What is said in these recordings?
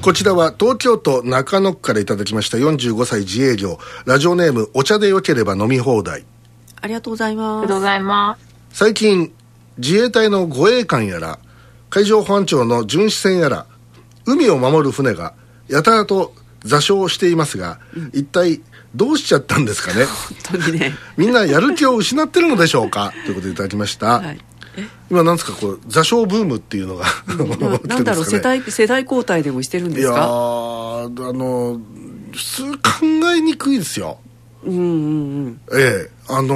こちらは東京都中野区からいただきました45歳自営業。ラジオネームお茶でよければ飲み放題。ありがとうございます。ありがとうございます。最近自衛隊の護衛艦やら海上保安庁の巡視船やら海を守る船がやたらと座礁していますが、一体どうしちゃったんですかね？本当にね。みんなやる気を失ってるのでしょうか？ということでいただきました、はい今なんですかこう座礁ブームっていうのが ななんだろう世代世代交代でもしてるんいやですか？ーあの普通考えにくいですよ。うんうんうん。ええ。あの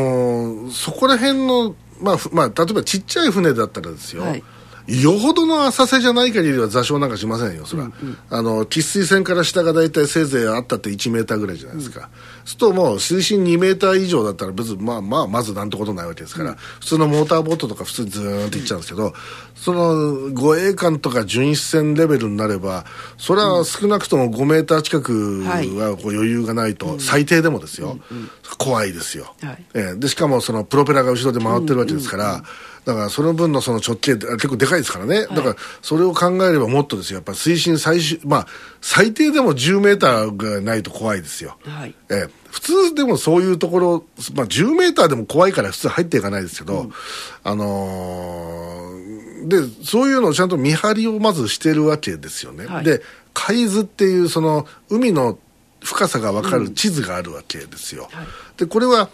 ーそこら辺のまあ、ふまあ、例えばちっちゃい船だったらですよ、はいよほどの浅瀬じゃない限りは座礁なんかしませんよ、それは。あの、喫水線から下が大体せいぜいあったって1メーターぐらいじゃないですか。するともう水深2メーター以上だったら別に、まあまあ、まずなんてことないわけですから、普通のモーターボートとか普通にズーンっていっちゃうんですけど、その護衛艦とか巡視船レベルになれば、それは少なくとも5メーター近くはこう余裕がないと、最低でもですよ、怖いですよ。はい。ええ。でしかもそのプロペラが後ろで回ってるわけですから、だからその分のその直径結構でかいですからね、だからそれを考えればもっとですよ。やっぱ水深最終まあ最低でも10メーターがないと怖いですよ、はい。ええ。普通でもそういうところ、まあ、10メーターでも怖いから普通入っていかないですけど、あのーでそういうのをちゃんと見張りをまずしてるわけですよね、はい。で海図っていうその海の深さが分かる地図があるわけですよ、はい。でこれは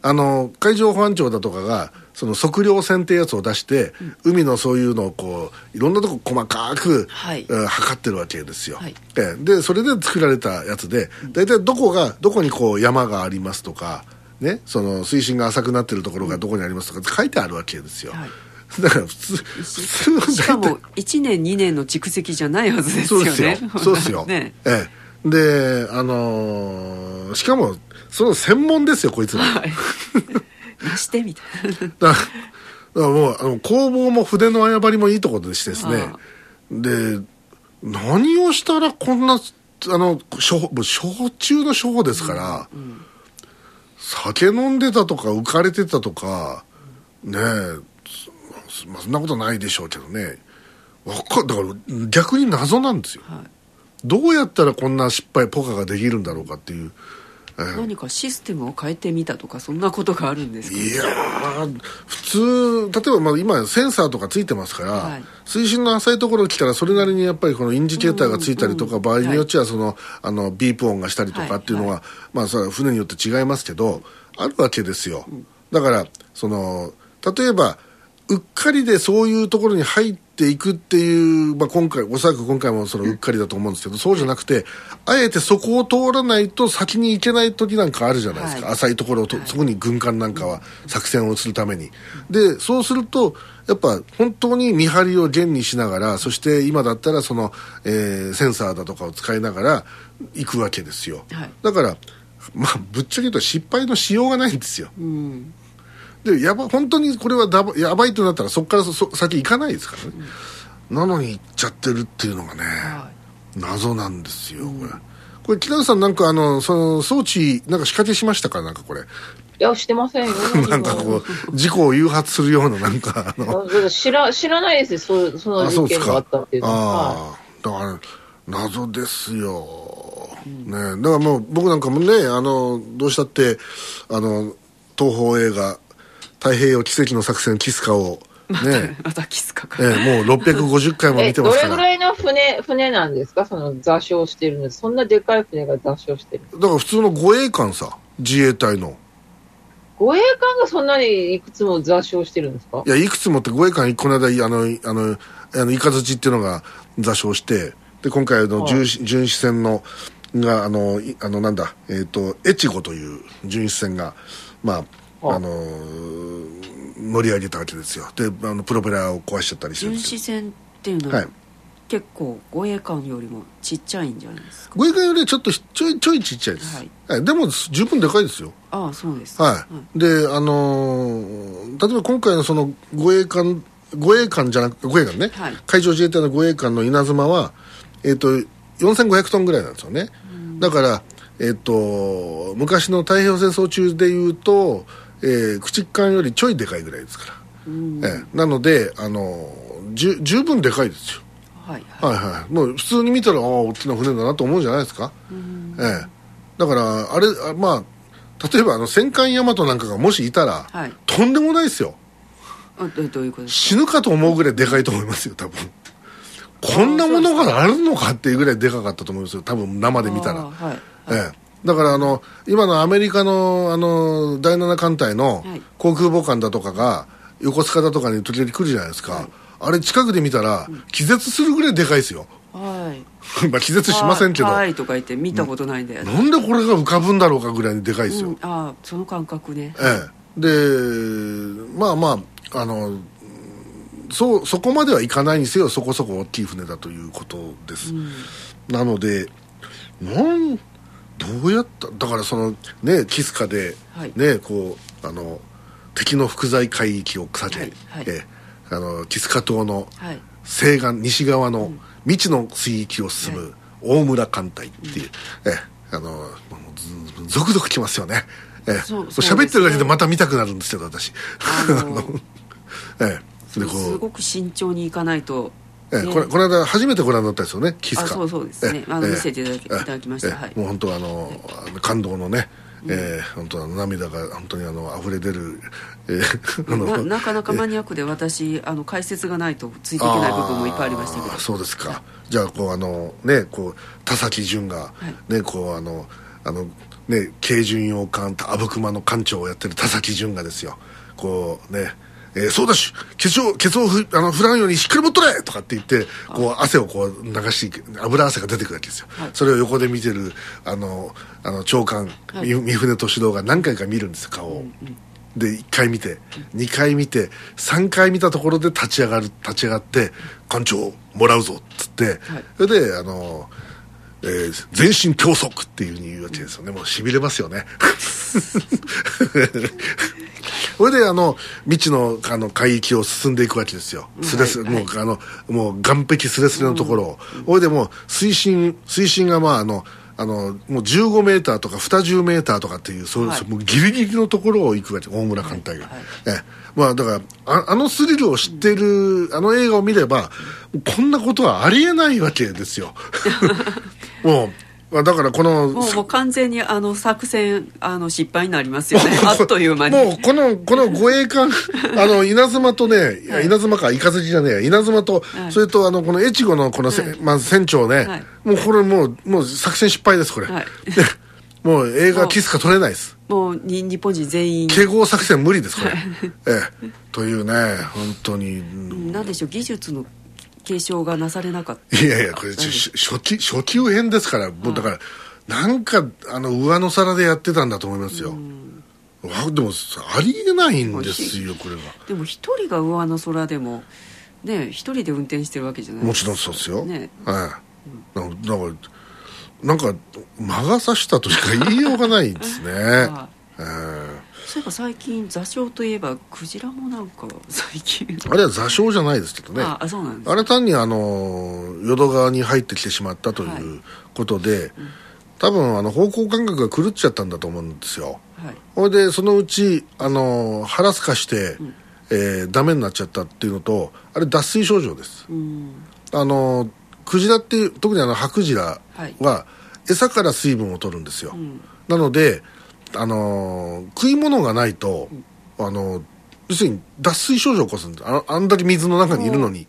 あの海上保安庁だとかがその測量船っていうやつを出して、海のそういうのをこういろんなとこ細かく、はいえー測ってるわけですよ、はいええでそれで作られたやつで大体どこがどこにこう山がありますとか、ね、その水深が浅くなってるところがどこにありますとか書いてあるわけですよ、はいだから普通普通しかも1年2年の蓄積じゃないはずですよそうですよ ね。そうですよ。ねええ。で、あのーしかも、その専門ですよ、こいつら。はい。なしてみたいな。だからもう、あの、工房も筆の誤りもいいところでしてですねあ。で、何をしたらこんな、あの、処方、もう焼酎の処方ですから、酒飲んでたとか浮かれてたとか、ねえ、そまあ、そんなことないでしょうけどね。わかだから逆に謎なんですよ。はいどうやったらこんな失敗ポカができるんだろうかっていう、えー何かシステムを変えてみたとかそんなことがあるんですか、いやー普通例えばまあ今センサーとかついてますから、はい。水深の浅いところ来たらそれなりにやっぱりこのインジケーターがついたりとか、場合によっちゃその、あのビープ音がしたりとかっていうのは、はまあそれは船によって違いますけどあるわけですよ、だからその例えばうっかりでそういうところに入っていくっていう、まあ、今回おそらく今回もそのうっかりだと思うんですけど、そうじゃなくてあえてそこを通らないと先に行けない時なんかあるじゃないですか、はい。浅いところをと、そこに軍艦なんかは作戦をするために。でそうするとやっぱ本当に見張りを厳にしながらそして今だったらその、えーセンサーだとかを使いながら行くわけですよ、はい。だからまあぶっちゃけ言うと失敗のしようがないんですよ、うんでやば本当にこれはだばやばいとなったらそこからそそ先行かないですからね、なのに行っちゃってるっていうのがね、は謎なんですよこれ、これ北口さんなんかあのその装置なんか仕掛けしましたか？なんかこれ。いや、してませんよ。なんかこう事故を誘発するようななんかあの。う。知ら、知らないですよ、そうその事件があったっていうのは。はい。ああだから謎ですよ、ねだからもう僕なんかもねあのどうしたってあの東宝映画「太平洋奇跡の作戦キスカ」を。ね。またキスかか、ええ、もう650回もえ、見てますから。どれぐらいの船、船なんですか？その座礁してるのそんなでかい船が座礁してる。だから普通の護衛艦さ、自衛隊の。護衛艦がそんなにいくつも座礁してるんですか？いや、いくつもって護衛艦、この間、あの、あの、あの、イカズチっていうのが座礁して、で、今回の巡視巡視船の、が、あの、いあの、なんだ、えっ、と、越後という巡視船が、まあ、あ。あの、乗り上げたわけですよ。で、あの、プロペラを壊しちゃったりしてるん巡です船っていうのは、はい。結構護衛艦よりもちっちゃいんじゃないですか？護衛艦よりちょっとちょい、ちょいちっちゃいです。はい。はい、でも、十分でかいですよ。ああそうですはい、であのー例えば今回のその護衛艦護衛艦じゃなく護衛艦ね、はい。海上自衛隊の護衛艦の稲妻は、えっと4500トンぐらいなんですよね、だから、えっと昔の太平洋戦争中でいうと、えー駆逐艦よりちょいでかいぐらいですから、ええなので、あのーじゅ十分でかいですよ。はいはい。はいはいもう普通に見たらああ大きな船だなと思うじゃないですか。ええだからあれあまあ例えばあの戦艦大和なんかがもしいたら、はい。とんでもないですよ。あどどういうことです死ぬかと思うぐらいでかいと思いますよ多分。こんなものがあるのかっていうぐらいでかかったと思いますよ多分生で見たら。あーはい。ええだからあの今のアメリカのあの第7艦隊のはい。航空母艦だとかが横須賀だとかに時々来るじゃないですか、あれ近くで見たら気絶するぐらいでかいですよ。はい。まあ気絶しませんけど、はいはいとか言って見たことないんで、なんでこれが浮かぶんだろうかぐらいにでかいですよ、うん、ああその感覚ね。ええ。でまあまああのそうそこまではいかないにせよそこそこ大きい船だということです、なのでなんどうやっただからそのねキスカで、はい。ねこうあの敵の副在海域を避け、はいはい。ええあのキスカ島のはい。西岸西側の未知の水域を進む大村艦隊っていう、ええあのもうずゾクゾクきますよね。ええ。そう喋ってるだけでまた見たくなるんですけど私。あの ええ。すごく慎重にいかないと、ねええこれこの間初めてご覧になったですよねキスカ。あそうそうですね。あの見せていただきええいただきました。ええはい。もう本当あの感動のね、ええ本当あの涙が本当にあの溢れ出る、ええ あのななかなかマニアックで私あの解説がないとついていけない部分もいっぱいありましたけど。そうですか、じゃあこうあのねこう田崎潤が、ねこうあのあのね軽巡洋艦阿武隈の艦長をやってる田崎潤がですよ。こうねえー、そうだし、ケツを、ケツをふあの振らんようにしっかり持っとれとかって言って、こう、汗をこう流していく、油汗が出てくるわけですよ。はい。それを横で見てる、あの、あの、長官、はい。み三船敏郎が何回か見るんですよ、顔を。で1回見て2回見て3回見たところで立ち上がる立ち上がって「艦長もらうぞ」っつって、はい。それであの、えー全身教則っていうふうに言うわけですよね。もうしびれますよね それであの未知のあの海域を進んでいくわけですよ、スレスレ、はいもうあのもう岸壁スレスレのところを、それでもう水深水深がまああのあのもう15メーターとか20メーターとかっていうそう、はい。もうギリギリのところを行くわけ大村艦隊が、はいはい。ええ。まあだからああのスリルを知っている、あの映画を見ればこんなことはありえないわけですよ。もうまあだからこのもう完全にあの作戦あの失敗になりますよね。あっという間に。もうこのこの護衛艦 あの稲妻とね、はい。稲妻かイカズチじゃねえや稲妻と、はい。それとあのこの越後のこのせ、はい。まあ、船長ね、はい。もうこれもうもう作戦失敗ですこれ、はい。もう映画キスか取れないです。もうに日本人全員。敬語作戦無理ですこれ、ええ。というね本当に、うん。なんでしょう技術の継承がなされなかった。いやいやこれ初期初級編ですからもうだからなんかあの上の皿でやってたんだと思いますよ、わでもありえないんですよこれがでも一人が上の空でもね一人で運転してるわけじゃないもちろんそうですよ、ね。はい、ななんかなんか魔が差したとしか言いようがないですね。あえーそういえば最近座礁といえばクジラもなんか最近。あれは座礁じゃないですけどね。ああそうなんですあれ単にあの淀川に入ってきてしまったということで、多分あの方向感覚が狂っちゃったんだと思うんですよ。はい。ほいでそのうちあの腹すかして、えーダメになっちゃったっていうのとあれ脱水症状です。うん。あのクジラっていう特にあのハクジラはい。は餌から水分を取るんですよ、ん。なのであのー食い物がないと、あの要するに脱水症状を起こすんですああんだけ水の中にいるのに、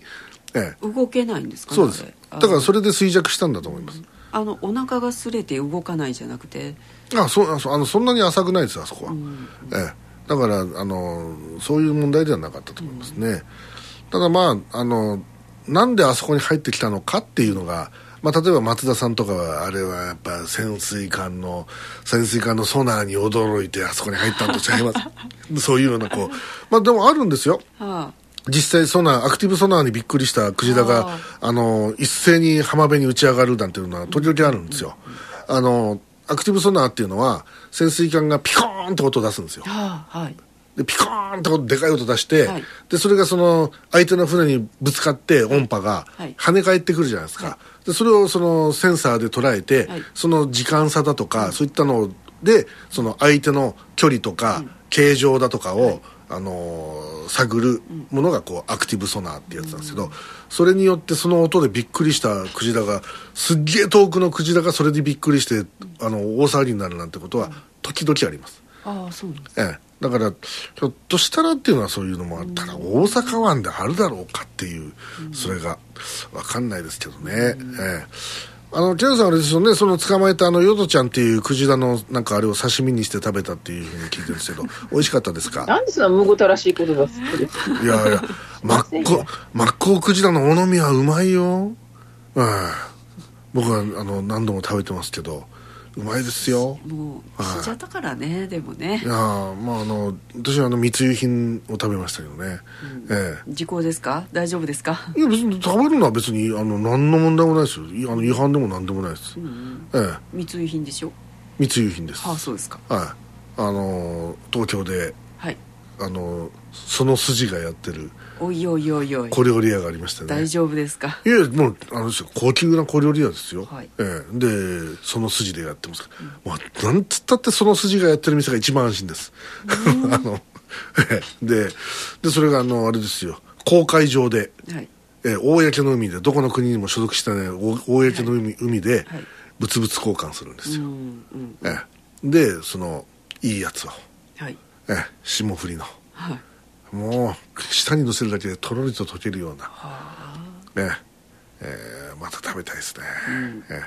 ええ、動けないんですかねそうです。だからそれで衰弱したんだと思います、あのお腹が擦れて動かないじゃなくて。あそうあのそんなに浅くないですあそこは、んええ、だからあのそういう問題ではなかったと思いますね、ただまああのなんであそこに入ってきたのかっていうのが、まあ、例えば松田さんとかはあれはやっぱ潜水艦の潜水艦のソナーに驚いてあそこに入ったんとちゃいます。そういうようなこうまあでもあるんですよ。は実際ソナーアクティブソナーにびっくりしたクジラがああの一斉に浜辺に打ち上がるなんていうのは時々あるんですよ、あのアクティブソナーっていうのは潜水艦がピコーンって音を出すんですよ。あはあはい。でピコーンって音でかい音出して、はい。でそれがその相手の船にぶつかって音波がはい。跳ね返ってくるじゃないですか、はでそれをそのセンサーで捉えて、はい。その時間差だとか、そういったのでその相手の距離とか、形状だとかを、あのー探るものがこうアクティブソナーってやつなんですけど、それによってその音でびっくりしたクジラがすっげえ遠くのクジラがそれでびっくりしてあの大騒ぎになるなんてことは時々あります、ああそうなんですええ、だからひょっとしたらっていうのはそういうのもあったら大阪湾であるだろうかっていうそれが分かんないですけどね、ええ。あのケンさんあれですよね。その捕まえたあのヨドちゃんっていうクジラのなんかあれを刺身にして食べたっていうふうに聞いてるんですけど 美味しかったですか？なんでそんなむごたらしい言葉好きです。かいやいや真っ向 真っ向クジラの尾身はうまいよ。うん僕はあの何度も食べてますけどうまいですよ。もう死んじゃったからねでもね。いやーまああの私はあの密輸品を食べましたけどね、え時効ですか？大丈夫ですか？えいや別に食べるのは別にあの何の問題もないですよ。いあの違反でも何でもないです、ええ。密輸品でしょ？密輸品です。ああそうですか。はい。あの東京ではい。あのその筋がやってるおいおいおいおい。小料理屋がありましたね。大丈夫ですか？いやもうあの高級な小料理屋ですよ、はい。ええ。でその筋でやってますから、まあ、なんつったってその筋がやってる店が一番安心です。あのええ。ででそれがあのあれですよ。公海上で、はい。ええ公の海でどこの国にも所属してないお公の海,、海ではい。物々交換するんですよ、うんうん。ええ。でそのいいやつを、はい。ええ。霜降りの。はいもう舌に乗せるだけでとろりと溶けるような。はあ。ね。えーまた食べたいですね、え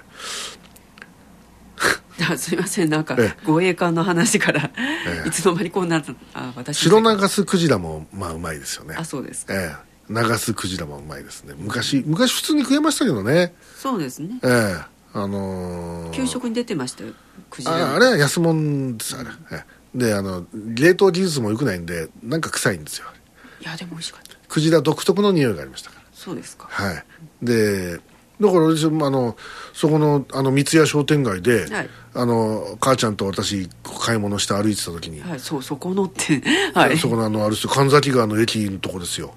あすいません。なんかええ。護衛艦の話から、ええ。いつの間にこうなったあえ私白流すクジラもまあうまいですよね。あそうですか。ええ。流すクジラもうまいですね。昔昔普通に食えましたけどね。そうですね。ええ。あのー。給食に出てましたよクジラ。ああれは安物ですあれ、ええであの冷凍技術も良くないんでなんか臭いんですよ。いやでも美味しかった。クジラ独特の匂いがありましたから。そうですか。はい。でだから私あのそこのあの三ツ谷商店街で、はい。あの母ちゃんと私買い物して歩いてた時に、はいそうそこのってはい。そこのあのあれですよ神崎川の駅のとこですよ。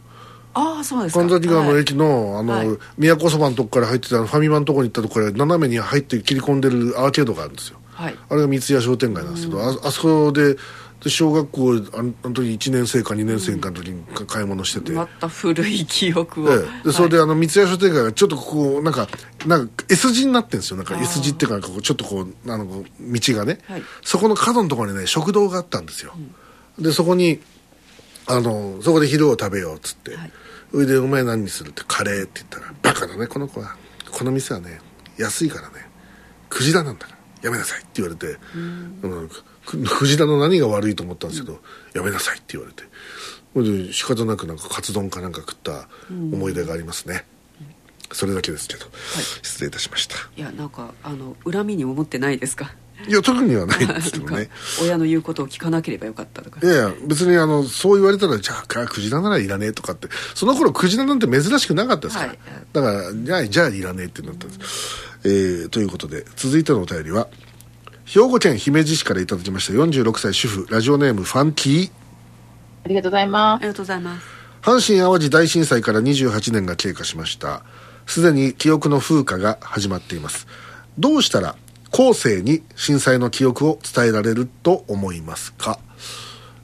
ああそうですか。神崎川のはい。駅の、あの、はい。都そばのとこから入ってたファミマのとこに行ったとこから斜めに入って切り込んでるアーケードがあるんですよはい。あれが三ツ谷商店街なんですけど、ああそこでで小学校あの時1年生か2年生かの時にか買い物してて、また古い記憶を、ええ。でそれであの三ツ谷商店街がちょっとこうなんかなんか S 字になってるんですよ。なんか S 字っていうかこうちょっとこうあのこう道がね、はい。そこの角のところにね食堂があったんですよ、でそこにあのそこで昼を食べようっつって、はい。それで「お前何にする?」って「カレー」って言ったら「バカだねこの子は。この店はね安いからねクジラなんだからやめなさい」って言われて、うんくクジラの何が悪いと思ったんですけど「やめなさい」って言われて。それで仕方なくなんかカツ丼かなんか食った思い出がありますね、それだけですけど、失礼いたしました。いやなんかあの恨みに思ってないですか？いや特にはないんですけどね。親の言うことを聞かなければよかったとか。いやいや別にあのそう言われたらじゃあクジラならいらねえとかって。その頃クジラなんて珍しくなかったですから、はい。だからじゃあじゃあいらねえってなったんです、えーということで続いてのお便りは兵庫県姫路市からいただきました46歳主婦ラジオネームファンキー。ありがとうございまありがとうございます。阪神・淡路大震災から28年が経過しました。すでに記憶の風化が始まっています。どうしたら後世に震災の記憶を伝えられると思いますか？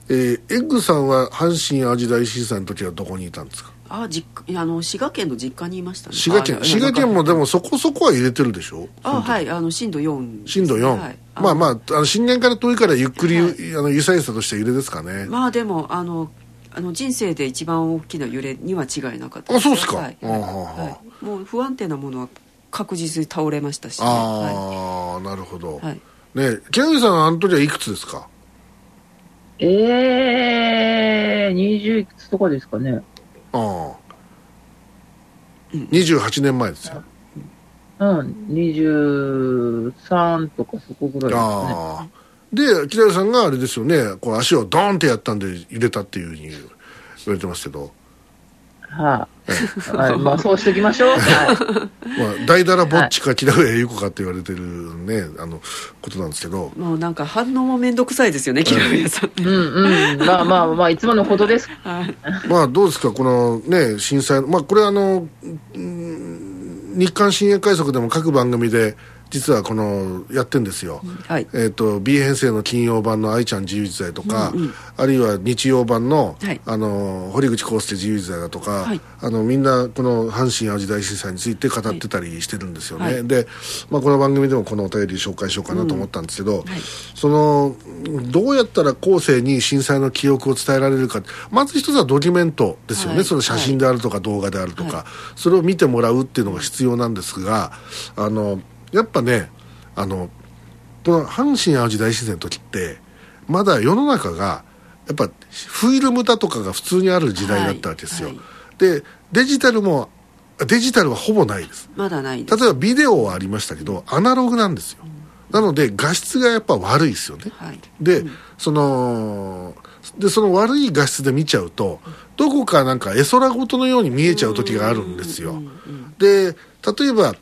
えーエッグさんは阪神・淡路大震災の時はどこにいたんですか？あ実家あの滋賀県の実家にいましたね。滋賀県。あ滋賀県もでももそこそこは入れてるでしょ？あはいあの震度4震度4、はい、まあまああの震源から遠いからゆっくり、はい。あの揺さゆさとした揺れですかね、まあでもあのあの人生で一番大きな揺れには違いなかったあそうっすか。はい。はい。もう不安定なものは確実に倒れましたし、ね、はああ、なるほど、い、はい、ね木南さんあの時はいくつですか？す。えー、20いくつとかですかね。ああ、28年前ですよ。うん、23とかそこぐらいですね。ああで木南さんがあれですよねこう足をドーンってやったんで入れたっていうふうに言われてますけど、はい、はい。まあ、そうしときましょう。はまあ、大だらぼっちか木田上優子かって言われてるねあのことなんですけどもうなんか反応も面倒くさいですよね木南屋さんい。うんうん。まあまあまあ、いつものことです。はいまあどうですかこのね震災まあこれあのうん日刊深夜快速でも各番組で実はこのやってんですよ、はい。えー、と B 編成の金曜版の「愛ちゃん自由自在」とか、あるいは日曜版の,、はい。あの堀口康介自由自在だとか、はい。あのみんなこの阪神・淡路大震災について語ってたりしてるんですよね、はい。で、まあ、この番組でもこのお便り紹介しようかなと思ったんですけど、はい。そのどうやったら後世に震災の記憶を伝えられるかまず一つはドキュメントですよね、はい。その写真であるとか動画であるとか、それを見てもらうっていうのが必要なんですがあのやっぱねあのこの阪神・淡路大震災の時ってまだ世の中がやっぱフィルムだとかが普通にある時代だったわけですよ、はいはでデジタルもデジタルはほぼないです。まだないです。例えばビデオはありましたけどアナログなんですよ、なので画質がやっぱ悪いですよね、はい。で、そのでその悪い画質で見ちゃうとどこかなんか絵空事のように見えちゃう時があるんですよ。で例えば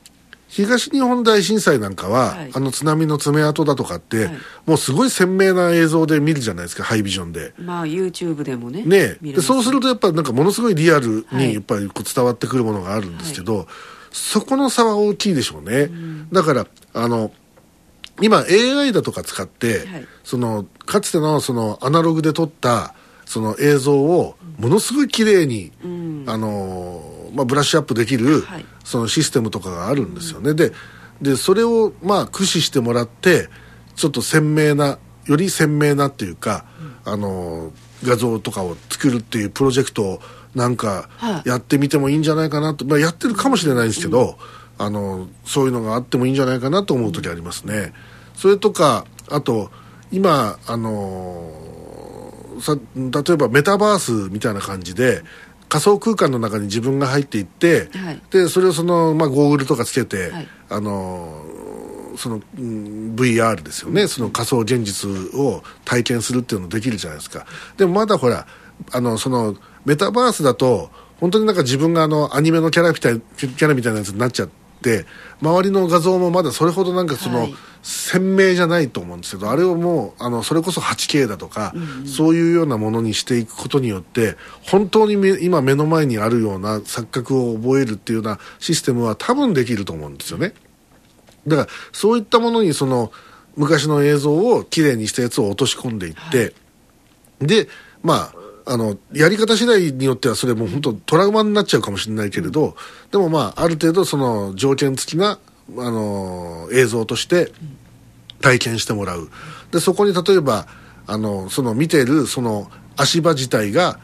東日本大震災なんかは、はい。あの津波の爪痕だとかって、はい。もうすごい鮮明な映像で見るじゃないですかハイビジョンで。まあ YouTube でもねね。そうするとやっぱなんかものすごいリアルはい。にやっぱりこう伝わってくるものがあるんですけど、そこの差は大きいでしょうね、だからあの今 AI だとか使って、はい。そのかつてのそのアナログで撮ったその映像をものすごい綺麗に、あのまあ、ブラッシュアップできる、はい。そのシステムとかがあるんですよね、ででそれをまあ駆使してもらってちょっと鮮明なより鮮明なっていうか、あの画像とかを作るっていうプロジェクトをなんかはい。やってみてもいいんじゃないかなと、まあ、やってるかもしれないですけど、あのそういうのがあってもいいんじゃないかなと思う時ありますね。それとかあと今あのさ例えばメタバースみたいな感じで仮想空間の中に自分が入っていって、はい。でそれをその、まあ、ゴーグルとかつけて、はい。あのその、うん VR ですよね、その仮想現実を体験するっていうのできるじゃないですか。でもまだほらあのそのメタバースだと本当になんか自分があのアニメのキャラみたいキャラみたいなやつになっちゃって周りの画像もまだそれほどなんかその、はい。鮮明じゃないと思うんですけどあれをもうあのそれこそ 8K だとか、そういうようなものにしていくことによって本当にめ今目の前にあるような錯覚を覚えるっていうようなシステムは多分できると思うんですよね。だからそういったものにその昔の映像をきれいにしたやつを落とし込んでいって、でまああのやり方次第によってはそれもう本当トラウマになっちゃうかもしれないけれど、でもまあある程度その条件付きなあの映像として体験してもらう。でそこに例えばあのその見ているその足場自体が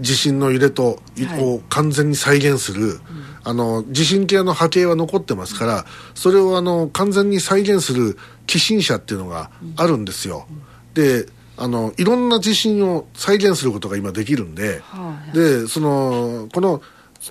地震の揺れと、はい。を完全に再現する、あの地震計の波形は残ってますからそれをあの完全に再現する寄進車っていうのがあるんですよ、であのいろんな地震を再現することが今できるんで、はい。でそのこの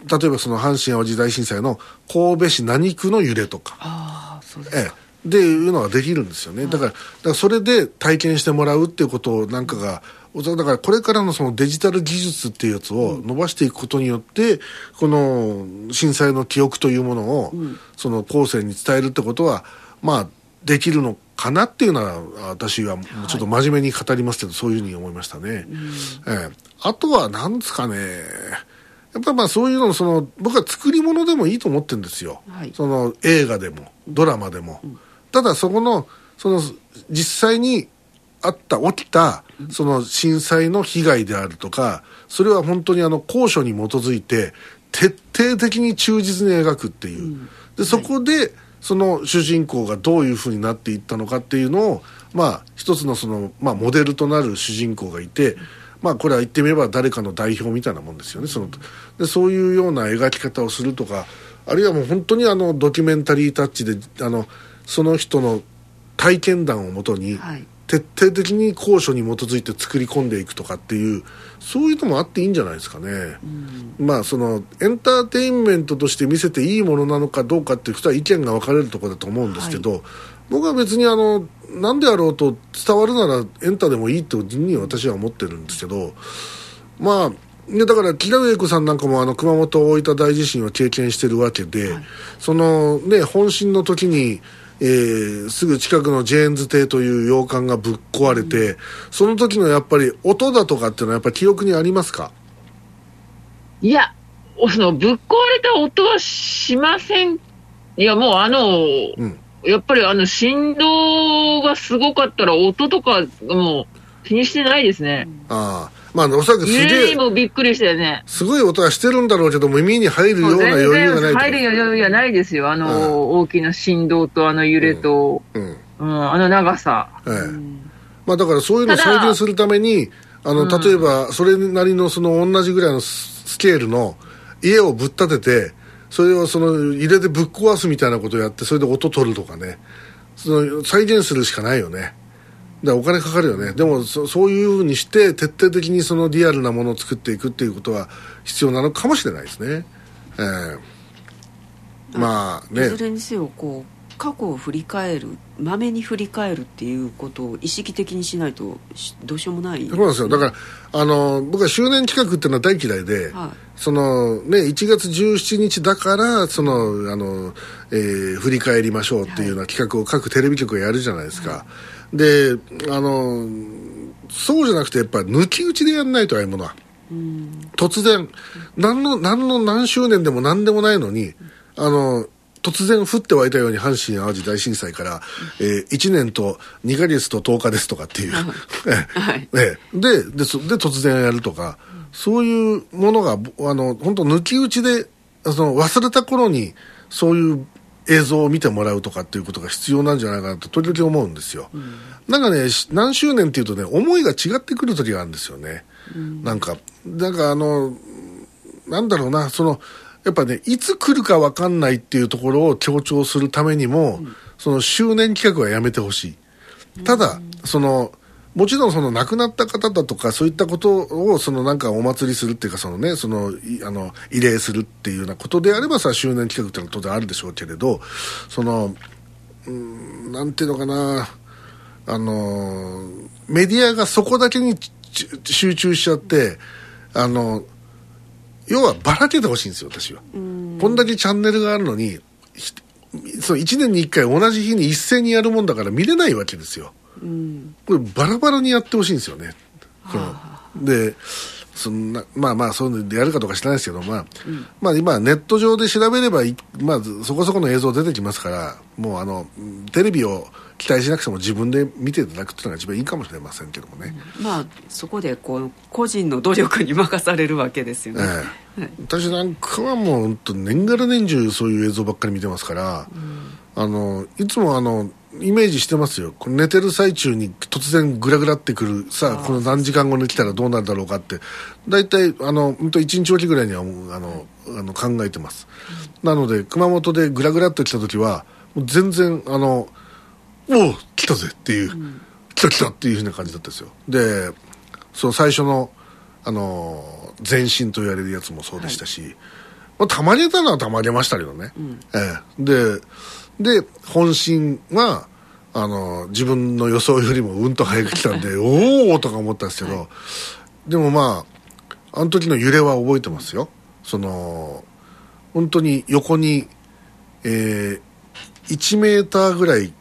例えばその阪神・淡路大震災の神戸市何区の揺れとか、ああそうですか。ええ、でいうのができるんですよね、だからだからそれで体験してもらうっていうことなんかがだからこれからのそのデジタル技術っていうやつを伸ばしていくことによって、この震災の記憶というものを、その後世に伝えるってことはまあできるのかなっていうのは私はちょっと真面目に語りますけど、そういうふうに思いましたね、ええ、あとは何ですかね。やっぱまあそういうのその僕は作り物でもいいと思ってるんですよ、はい。その映画でもドラマでも、ただそこのその実際にあった起きたその震災の被害であるとかそれは本当にあの高所に基づいて徹底的に忠実に描くっていう、でそこでその主人公がどういうふうになっていったのかっていうのをまあ一つのその、まあ、モデルとなる主人公がいて、まあこれは言ってみれば誰かの代表みたいなもんですよね。そのでそういうような描き方をするとかあるいはもう本当にあのドキュメンタリータッチであのその人の体験談をもとに、はい。徹底的に高所に基づいて作り込んでいくとかっていうそういうのもあっていいんじゃないですかね、まあそのエンターテインメントとして見せていいものなのかどうかっていう人は意見が分かれるところだと思うんですけど、僕は別にあの何であろうと伝わるならエンタでもいいとに私は思ってるんですけどまあね、だから木田栄子さんなんかもあの熊本大分大地震を経験してるわけで、そのね本震の時に、えーすぐ近くのジェーンズ邸という洋館がぶっ壊れて、その時のやっぱり音だとかっていうのはやっぱり記憶にありますか？いや、そのぶっ壊れた音はしません。いや、もうあの、うんやっぱりあの振動がすごかったら音とかもう気にしてないですね。ああまあおそらくすげえ。にもびっくりしたよね。すごい音はしてるんだろうけど耳に入るよもううな余裕がないと。入る余裕はないですよ。あの、大きな振動とあの揺れと、うん。うん、あの長さ。ええ。まあ、だからそういうのを再現するためにあの例えばそれなりのその同じぐらいのススケールの家をぶっ立ててそれをその入れてぶっ壊すみたいなことをやってそれで音取るとかね。その再現するしかないよねだからお金かかるよね。でもそそういうふうにして徹底的にそのリアルなものを作っていくっていうことは必要なのかもしれないですね。ええ。まあね。いずれにせよこう過去を振り返るまめに振り返るっていうことを意識的にしないとしどうしようもない。そうなんですよ。だからあの僕は周年企画っていうのは大嫌いで、はい。そのね、1月17日だからそのあの、えー振り返りましょうっていうような企画を各テレビ局がやるじゃないですか、であのそうじゃなくてやっぱ抜き打ちでやんないとああいうものは。突然何の何の何周年でも何でもないのにあの突然降って湧いたように阪神・淡路大震災から、えー1年と2ヶ月と10日ですとかっていう、はい。ええ。ででそで突然やるとか、そういうものがぼあの本当抜き打ちでその忘れた頃にそういう映像を見てもらうとかっていうことが必要なんじゃないかなと時々思うんですよ、なんかねし何周年っていうとね思いが違ってくる時があるんですよね、なんかなんかあのなんだろうなそのやっぱねいつ来るか分かんないっていうところを強調するためにも、その周年企画はやめてほしい。ただ、そのもちろんその亡くなった方だとかそういったことをそのなんかお祭りするっていうかそのねそのいあの慰霊するっていうようなことであればさ周年企画っていうのは当然あるでしょうけれどそのうんなんていうのかなあのメディアがそこだけに集中しちゃってあの要はばらけてほしいんですよ私は。こんだけチャンネルがあるのにひその1年に1回同じ日に一斉にやるもんだから見れないわけですよこれバラバラにやってほしいんですよね。でそんなまあまあそういうのでやるかどうか知らないですけど、まあまあ、今ネット上で調べればい、まあ、そこそこの映像出てきますからもうあのテレビを期待しなくても自分で見ていただくっていうのが一番いいかもしれませんけどもね、まあそこでこう個人の努力に任されるわけですよね、ええ。私なんかはもう本当年がら年中そういう映像ばっかり見てますから、あのいつもあのイメージしてますよ。寝てる最中に突然グラグラってくるさあこの何時間後に来たらどうなるだろうかって。大体あの本当1日おきぐらいにはあの、あの考えてます、なので熊本でグラグラっと来た時はもう全然あのおお来たぜっていう、来た来たっていうふうな感じだったんですよ。でその最初のあの前進と言われるやつもそうでしたし、まあ、たまげたのはたまげましたけどね、ええ。でで本心はあの自分の予想よりもうんと早く来たんで おおとか思ったんですけど、でもまああの時の揺れは覚えてますよ。その本当に横に、えー、1メーターぐらい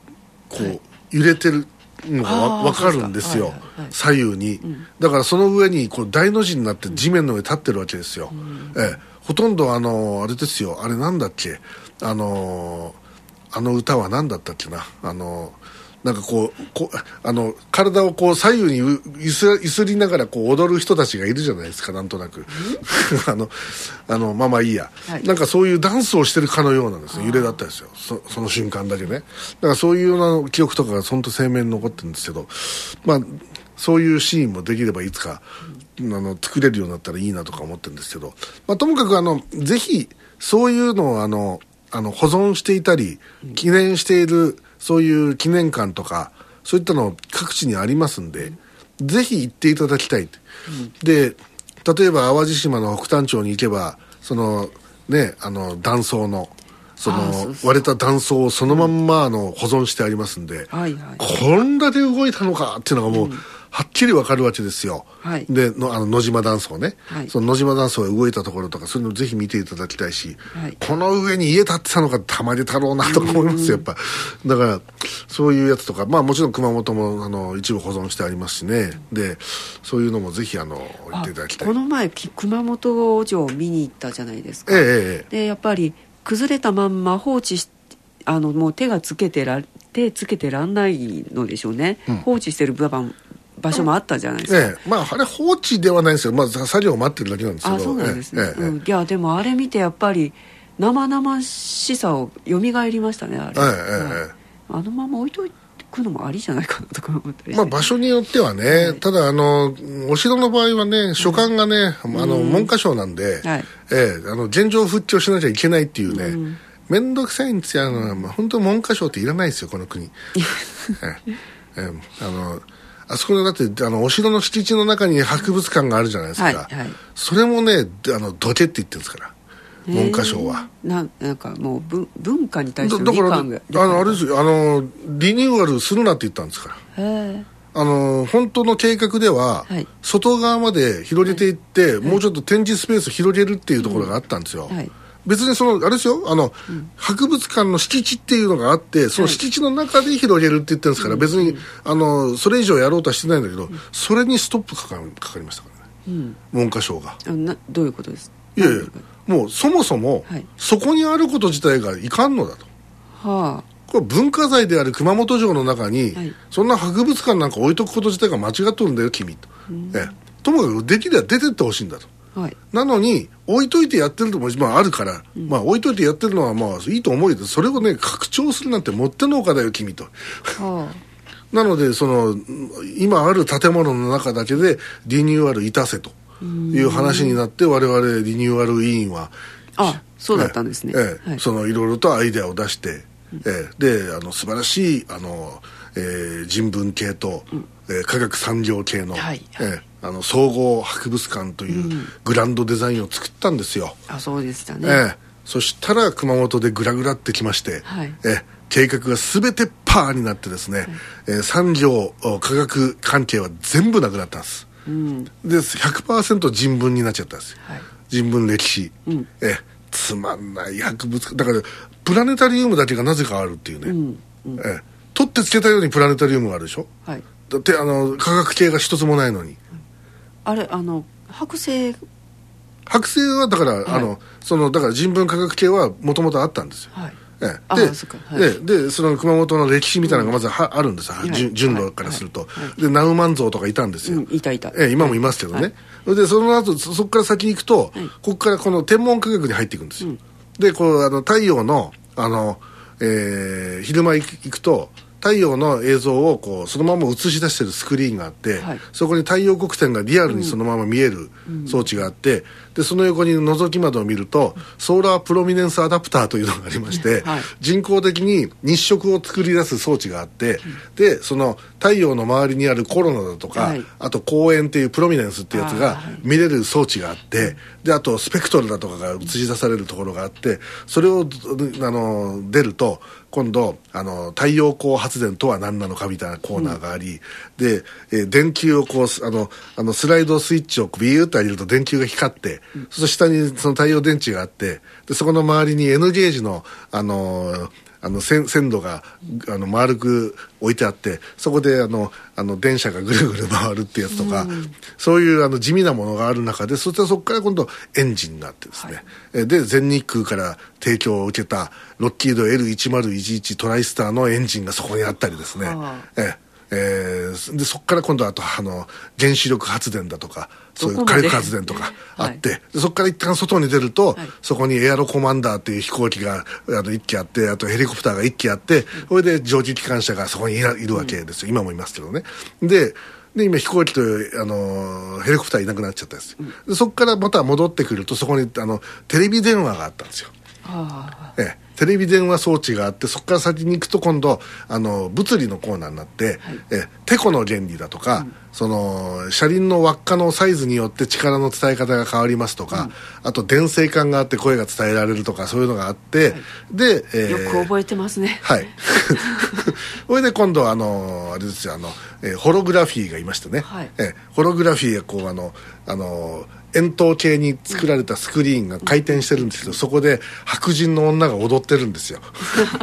こう、揺れてるのがわあーわかるんですよ、はいはい左右に、だからその上にこう大の字になって地面の上に立ってるわけですよ、ええ、ほとんどあのあれですよ。あれなんだっけ？あのあの歌は何だったっけな？あのなんかこうこうあの体をこう左右にうゆすゆすりながらこう踊る人たちがいるじゃないですかなんとなく。あのあのまあまあいいや、はい。なんかそういうダンスをしてるかのようなんですよ。揺れだったですよ。そその瞬間だけね。だからそういうような記憶とかが本当鮮明に残ってるんですけど。まあそういうシーンもできればいつか、あの作れるようになったらいいなとか思ってるんですけど、まあ、ともかくあのぜひそういうのをあのあの保存していたり記念しているそういう記念館とかそういったの各地にありますんで、ぜひ行っていただきたい、で例えば淡路島の北谷町に行けばそのねあの断層のその割れた断層をそのまんまあの保存してありますんで、はいはい。こんだけ動いたのかっていうのがもう、はっきりわかるわけですよ。はい。でのあの野島断層ね、はい。その野島断層が動いたところとかそういうのをぜひ見ていただきたいし、はい。この上に家建ってたのがたまげ太郎なとか思いますよ、やっぱだからそういうやつとかまあもちろん熊本もあの一部保存してありますしねでそういうのもぜひあの行っていただきたいこの前き熊本城を見に行ったじゃないですか、ええでやっぱり崩れたまんま放置しあのもう手がつけてら手つけてらんないのでしょうね、うん放置してる場場場所もあったじゃないですか、ええ。まああれ放置ではないんですよ。まず作業を待ってるだけなんですけど。あそうなんですね、ええええ。うん、いやでもあれ見てやっぱり生々しさを蘇りましたねあれ、ええええはいええあのまま置いとくのもありじゃないかなとか思ったりまあ、場所によってはね、ただあの、お城の場合はね、所管がね、あの文科省なんで、はい。ええあの現状復旧しなきゃいけないっていうね、面倒くさいんですよ、あのまあ本当、文科省っていらないですよ、この国。ええ。ええあのあそこのだってあのお城の敷地の中に博物館があるじゃないですか、はいはい。それもねあのどけって言ってるんですから文科省は。ななんかもう文文化に対しだだからあのあれですよ。あのリニューアルするなって言ったんですから。あの本当の計画では、はい。外側まで広げていって、もうちょっと展示スペースを広げるっていうところがあったんですよ、はい別にそのあれですよ。あの、博物館の敷地っていうのがあってその敷地の中で広げるって言ってるんですから、別にあのそれ以上やろうとはしてないんだけど、それにストップかかかかりましたからね、文科省が。あなどういうことですいやいやもうそもそも、はい。そこにあること自体がいかんのだと。はこれ文化財である熊本城の中に、はい。そんな博物館なんか置いとくこと自体が間違っとるんだよ君と、ええ。ともかくできれば出てってほしいんだと。あはい。なのに置いといてやってるとも、まあ、あるから、まあ置いといてやってるのはまあいいと思うけどそれをね拡張するなんてもってのほかだよ君と。は なのでその今ある建物の中だけでリニューアルいたせという話になって我々リニューアル委員はあそうだったんですね。ええはい。そのいろいろとアイデアを出して、ええ。であの素晴らしいあの、えー人文系と、えー科学産業系の,、はいええあの総合博物館というグランドデザインを作ったんですよ、あそうでしたね、ええ。そしたら熊本でグラグラってきまして、はい。ええ計画が全てパーになってですね、ええ産業お科学関係は全部なくなったんです、うん。で100%人文になっちゃったんですよ、はい。人文歴史、ん。ええ。つまんない博物館。だからプラネタリウムだけがなぜかあるっていうね、うんええ。取ってつけたようにプラネタリウムがあるでしょ。はい。だってあの科学系が一つもないのに。あれあの剥製？剥製はだから、はい。あのそのだから人文科学系はもともとあったんですよ。はい。ええ。あでそはい。ででその熊本の歴史みたいなのがまずは、あるんですよ、い。順順路からすると、はい。でナウマンゾウとかいたんですよ、うんいたいた。ええ今もいますけどね、はい。でその後そそこから先行くと、はい。ここからこの天文科学に入っていくんですよ、でこうあの太陽のあの、えー昼間行く行くと太陽の映像をこうそのまま映し出してるスクリーンがあって、はい。そこに太陽黒点がリアルにそのまま見える装置があって、でその横に覗き窓を見るとソーラープロミネンスアダプターというのがありまして、はい。人工的に日食を作り出す装置があって、でその太陽の周りにあるコロナだとか、はい。あと光源っていうプロミネンスってやつが見れる装置があって、であとスペクトルだとかが映し出されるところがあってそれをあの出ると今度あの太陽光発電とは何なのかみたいなコーナーがあり、で、えー電球をこうあのあのスライドスイッチをビューッと上げると電球が光って、そして下にその太陽電池があってでそこの周りに N ゲージのあのあの線線路があの丸く置いてあってそこであのあの電車がぐるぐる回るってやつとか、そういうあの地味なものがある中でそしてそこから今度エンジンになってですね、えで全日空から提供を受けたロッキード L1011 トライスターのエンジンがそこにあったりですね、はええーでそこから今度あとあの原子力発電だとかそういう火力発電とかあって、でそこから一旦外に出ると、そこにエアロコマンダーっていう飛行機があの1機あってあとヘリコプターが1機あって、それで蒸気機関車がそこにいるわけですよ、今もいますけどね。でで今飛行機とあのヘリコプターいなくなっちゃったんですよ、でそこからまた戻ってくるとそこにあのテレビ電話があったんですよ。あええ、テレビ電話装置があってそこから先に行くと今度あの物理のコーナーになって、ええテコの原理だとか、その車輪の輪っかのサイズによって力の伝え方が変わりますとか、あと電声管があって声が伝えられるとかそういうのがあって、で、えあよく覚えてますね。はい。それで今度あのあれですよあの、えーホログラフィーがいましてね、はい。えーホログラフィーがこうあのあの円筒形に作られたスクリーンが回転してるんですけど、そこで白人の女が踊ってるんですよ。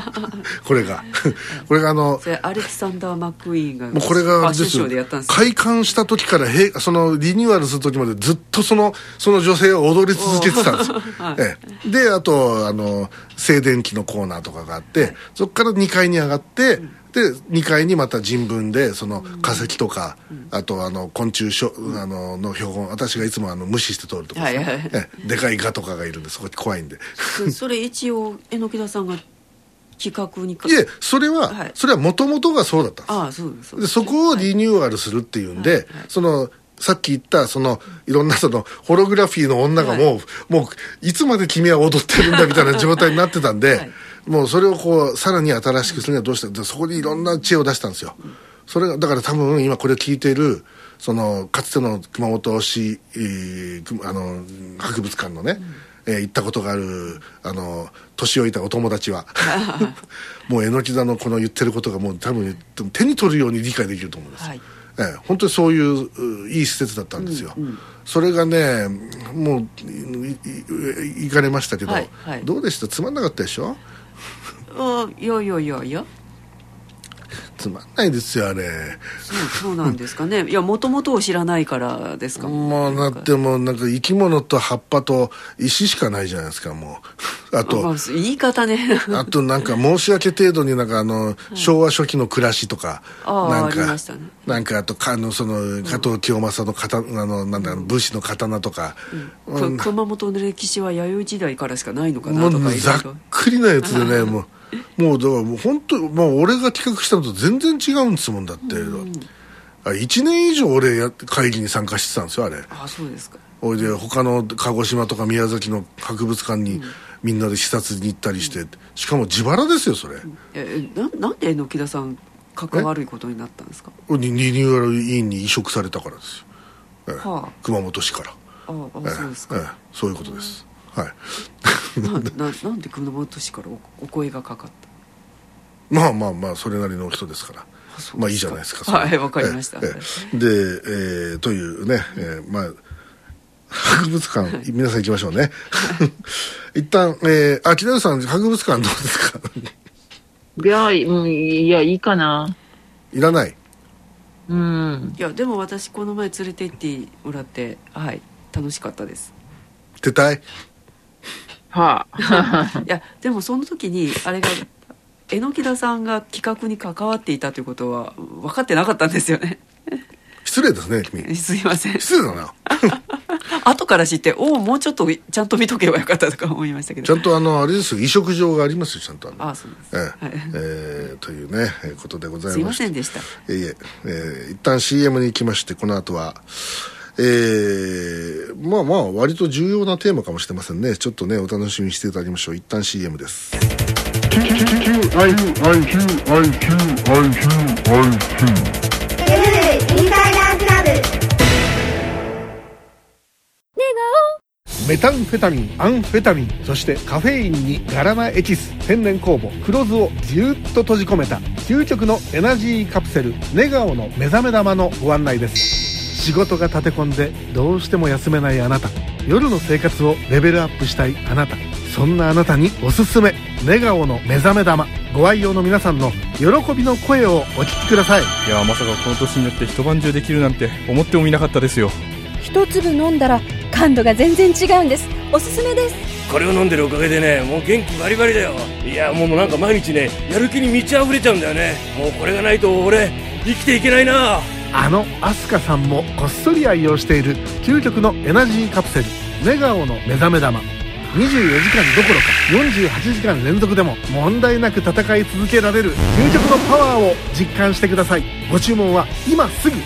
これが。これがあのアレキサンダー・マック・イーンがもうこれがですよーでやったんですよ。開館した時からへそのリニューアルする時までずっとそのその女性を踊り続けてたんですよ、ええ、であとあの静電気のコーナーとかがあって、そこから2階に上がって、で2階にまた人文でその化石とか、あとあの昆虫しょあのの標本私がいつもあの無視して通るとこですね、はいはいええでかいガとかがいるんでそこ怖いんで。そそれ一応榎田さんが企画にかいえそれは、はい。それはもともとがそうだったんです。ああそうですそこをリニューアルするっていうんで、はいはい。そのさっき言ったそのいろんなそのホログラフィーの女がもう、もういつまで君は踊ってるんだみたいな状態になってたんで、はいもうそれをこうさらに新しくするにはどうしたらそこにいろんな知恵を出したんですよ、それがだから多分今これ聞いているそのかつての熊本市、えーくあの博物館のね、えー行ったことがあるあの年老いたお友達は もう榎田のこの言ってることがもう多分手に取るように理解できると思うんです、はい。ええ本当にそういうういい施設だったんですよ、それがねもう行かれましたけど、はいはいどうでしたつまんなかったでしょあいやいやいやいやつまんないですよあれ。そうそうなんですかね。いやもともとを知らないからですか。もうだってもうなんか生き物と葉っぱと石しかないじゃないですかもう。あと、まあ言い方ね。あとなんか申し訳程度になんかあの昭和初期の暮らしとか、ああありなんかましたね。なんかあとかあのその加藤清正の刀あのなんだ武士の刀とか、く熊本の歴史は弥生時代からしかないのかもなとかうざっくりなやつでね もうもうだからもう本当もう俺が企画したのと全然違うんですもんだって、あ1年以上俺や会議に参加してたんですよあれ。あそうですか。おいで他の鹿児島とか宮崎の博物館にみんなで視察に行ったりして、しかも自腹ですよそれ、えななんで榎田さん関わることになったんですか？リリニューアル委員に移植されたからですよ、ええはあ熊本市からああええそうですええか、そういうことです、はい。なな なんで熊本市からおお声がかかった？まあまあまあそれなりの人ですから。まあいいじゃないですか。はいわかりました。ええ。で、えーというね、えーまあ博物館、皆さん行きましょうね。一旦、えー、あ木田さん博物館どうですか？いや、うん、いや、いいかな。いらない？うん。いやでも私この前連れて行ってもらってはい楽しかったです。撤退はあ。いやでもその時にあれが榎田さんが企画に関わっていたということは分かってなかったんですよね。失礼ですね君。すいません。失礼だな。後から知っておおもうちょっとちゃんと見とけばよかったとか思いましたけど。ちゃんとあのあれですよ移植場がありますよちゃんとあの。あそうです。ええ。はい。えーというね、えーことでござすいいまして。ませんでした。いえいええー一旦 CM に行きましてこの後はえーまあまあ割と重要なテーマかもしれませんね。ちょっとねお楽しみにしていただきましょう。一旦 CM です。メタンフェタミンアンフェタミンそしてカフェインにガラナエキス天然酵母黒酢をぎゅっと閉じ込めた究極のエナジーカプセルネガオの目覚め玉のご案内です。仕事が立て込んでどうしても休めないあなた。夜の生活をレベルアップしたいあなた。そんなあなたにおすすめ。ネガオの目覚め玉。ご愛用の皆さんの喜びの声をお聞きください。いやまさかこの年になって一晩中できるなんて思ってもみなかったですよ。一粒飲んだら感度が全然違うんです。おすすめです。これを飲んでるおかげでねもう元気バリバリだよ。いやもうなんか毎日ねやる気に満ち溢れちゃうんだよね。もうこれがないと俺生きていけないなあのアスカさんもこっそり愛用している究極のエナジーカプセルメガオの目覚め玉。24時間どころか48時間連続でも問題なく戦い続けられる究極のパワーを実感してください。ご注文は今すぐ。